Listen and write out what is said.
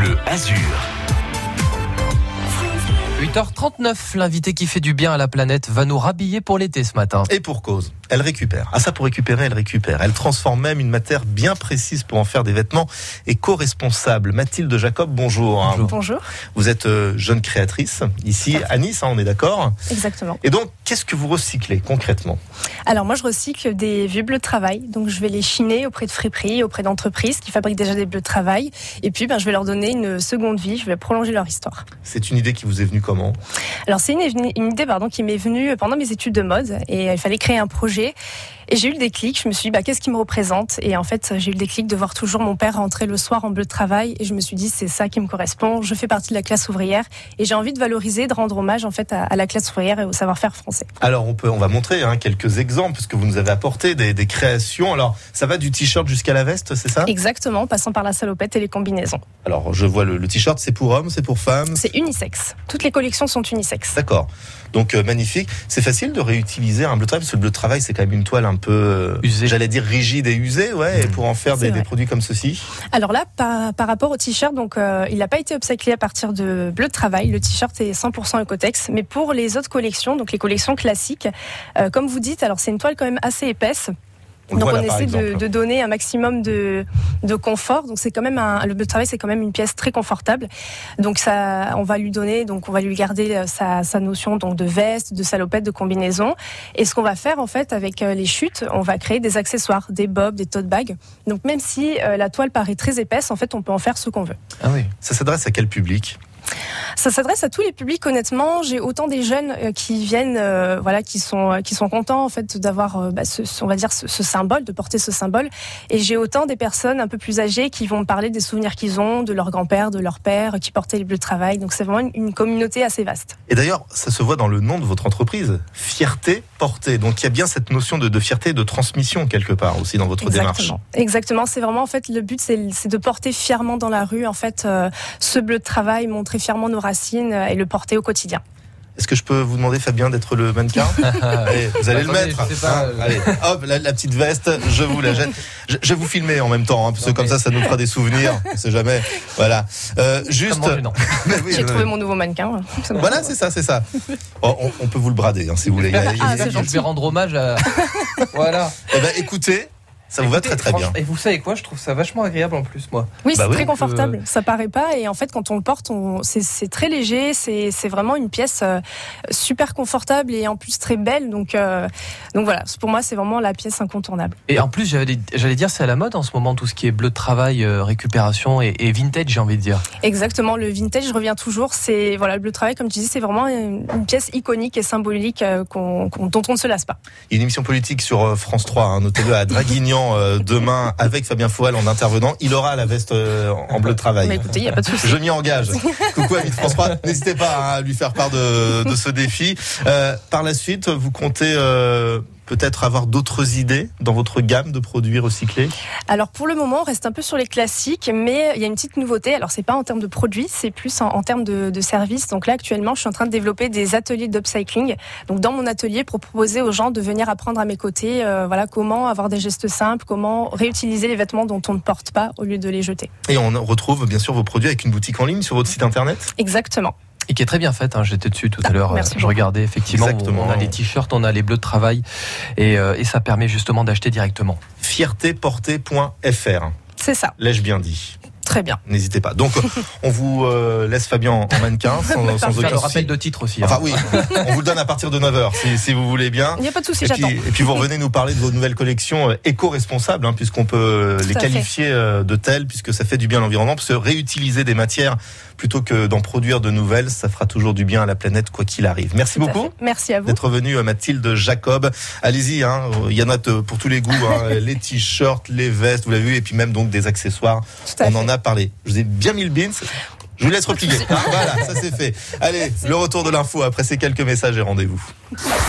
Bleu Azur. 8h39, l'invité qui fait du bien à la planète va nous rhabiller pour l'été ce matin. Et pour cause, elle récupère. Ah ça pour récupérer, elle récupère. Elle transforme même une matière bien précise pour en faire des vêtements éco-responsables. Mathilde Jacob, bonjour. Bonjour. Bonjour, Vous êtes euh, jeune créatrice ici à Nice, hein, on est d'accord exactement. Et donc, qu'est-ce que vous recyclez concrètement Alors moi je recycle des vieux bleus de travail, donc je vais les chiner auprès de friperies, auprès d'entreprises qui fabriquent déjà des bleus de travail, et puis ben, je vais leur donner une seconde vie, je vais prolonger leur histoire. C'est une idée qui vous est venue Alors c'est une, idée qui m'est venue pendant mes études de mode, et il fallait créer un projet, et j'ai eu le déclic, je me suis dit bah, qu'est-ce qui me représente, et en fait j'ai eu le déclic de voir toujours mon père rentrer le soir en bleu de travail, et je me suis dit c'est ça qui me correspond, je fais partie de la classe ouvrière, et j'ai envie de valoriser, de rendre hommage en fait à, à la classe ouvrière et au savoir-faire français. Alors on peut, on va montrer hein, quelques exemples puisque vous nous avez apporté des, des créations. Alors ça va du t-shirt jusqu'à la veste, c'est ça? Exactement, passant par la salopette et les combinaisons. Alors je vois le, le t-shirt, c'est pour hommes, c'est pour femmes? C'est unisexe. Toutes les collections sont unisexes. D'accord. Donc euh, magnifique. C'est facile de réutiliser un bleu de travail parce que le bleu de travail c'est quand même une toile un peu, euh, j'allais dire rigide et usée, ouais. Mhm. pour en faire des, produits comme ceci. Alors là, par, par rapport au t-shirt, donc euh, il n'a pas été upcyclé à partir de bleu de travail. Le t-shirt est 100% Ecotex. Mais pour les autres collections, donc les collections classiques, euh, comme vous dites, alors c'est une toile quand même assez épaisse. Donc on essaie de, de donner un maximum de, de confort. Donc c'est quand même un, le travail, c'est quand même une pièce très confortable. Donc ça, on va lui donner, donc on va lui garder euh, sa, sa notion donc de veste, de salopette, de combinaison. Et ce qu'on va faire en fait avec euh, les chutes, on va créer des accessoires, des bobs, des tote bags. Donc même si euh, la toile paraît très épaisse, en fait on peut en faire ce qu'on veut. Ah oui. Ça s'adresse à quel public? Ça s'adresse à tous les publics honnêtement. J'ai autant des jeunes euh, qui viennent, euh, voilà, qui sont euh, qui sont contents en fait d'avoir, euh, bah, ce, on va dire ce, ce symbole, de porter ce symbole. Et j'ai autant des personnes un peu plus âgées qui vont me parler des souvenirs qu'ils ont, de leur grand-père, de leur père, qui portaient les bleus de travail. Donc c'est vraiment une, une communauté assez vaste. Et d'ailleurs, ça se voit dans le nom de votre entreprise, fierté portée. Donc il y a bien cette notion de, de fierté, de transmission quelque part aussi dans votre démarche. Exactement. C'est vraiment en fait le but, c'est c'est de porter fièrement dans la rue en fait euh, ce bleu de travail, montrer fièrement nos racines euh, et le porter au quotidien. Est-ce que je peux vous demander, Fabien, d'être le mannequin Allez, Vous allez le mettre. pas, hein. euh. Allez, hop, la, la petite veste, je vous la jette. Je, je vais vous filmer en même temps, hein, parce que Non, comme mais- ça, ça nous fera des souvenirs. On sait jamais. Voilà. Euh, juste. Oui, J'ai trouvé mon nouveau mannequin. Voilà, c'est ça, c'est ça. Oh, on, on peut vous le brader, hein, si vous voulez. A- a- Ah, a- je vais rendre hommage à. voilà. Eh ben, écoutez, ça vous va très très bien. Et vous savez quoi? Je trouve ça vachement agréable en plus, moi. Oui, Bah c'est oui, très confortable. Ça paraît pas. Et en fait, quand on le porte, on... c'est- très léger. C'est vraiment une pièce euh, super confortable et en plus très belle. Donc, euh, donc voilà. Pour moi, c'est vraiment la pièce incontournable. Et en plus, j'allais dire, c'est à la mode en ce moment, tout ce qui est bleu de travail, euh, récupération et, et vintage, j'ai envie de dire. Exactement. Le vintage, je reviens toujours. C'est voilà le bleu de travail, comme tu dis, c'est vraiment une, une pièce iconique et symbolique euh, dont on ne se lasse pas. Il y a une émission politique sur euh, France 3, hein, notez-le à Draguignan euh, demain avec Fabien Foual en intervenant. Il aura la veste euh, en bleu de travail. Mais écoutez, il n'y a pas de souci. Je m'y engage. Coucou de France 3, n'hésitez pas hein, à lui faire part de, de ce défi. Euh, par la suite, vous comptez euh, peut-être avoir d'autres idées dans votre gamme de produits recyclés Alors pour le moment, on reste un peu sur les classiques, mais il y a une petite nouveauté. Alors c'est pas en termes de produits, c'est plus en, en termes de, de services. Donc là actuellement, je suis en train de développer des ateliers d'upcycling. Donc dans mon atelier, pour proposer aux gens de venir apprendre à mes côtés, euh, voilà comment avoir des gestes simples, comment réutiliser les vêtements dont on ne porte pas au lieu de les jeter. Et on retrouve bien sûr vos produits avec une boutique en ligne sur votre site internet? Exactement. Et qui est très bien faite. Hein. J'étais dessus tout à Ah, l'heure. euh, Je beaucoup. regardais effectivement. Exactement. On a les t-shirts, on a les bleus de travail, et, euh, et ça permet justement d'acheter directement. fiertéportée.fr. C'est ça. L'ai-je bien dit? Très bien. N'hésitez pas. Donc, on vous euh, laisse Fabien en mannequin sans, sans Faire aucun le rappel de titre aussi. hein. Enfin oui, on vous le donne à partir de 9h si, si vous voulez bien. Il n'y a pas de souci, j'attends. et puis vous revenez nous parler de vos nouvelles collections euh, éco-responsables, hein, puisqu'on peut euh, les fait. qualifier de telles, puisque ça fait du bien à l'environnement, parce que réutiliser des matières plutôt que d'en produire de nouvelles, ça fera toujours du bien à la planète, quoi qu'il arrive. Merci Tout beaucoup. Merci à vous. d'être venu, Mathilde Jacob. Allez-y, hein, il y en a pour tous les goûts, hein, les t-shirts, les vestes, vous l'avez vu, et puis même donc des accessoires. Tout à On fait. en a parlé. Je vous ai bien mis le beans. Je vous laisse replier. Voilà, ça c'est fait. Allez, le retour de l'info après ces quelques messages et rendez-vous.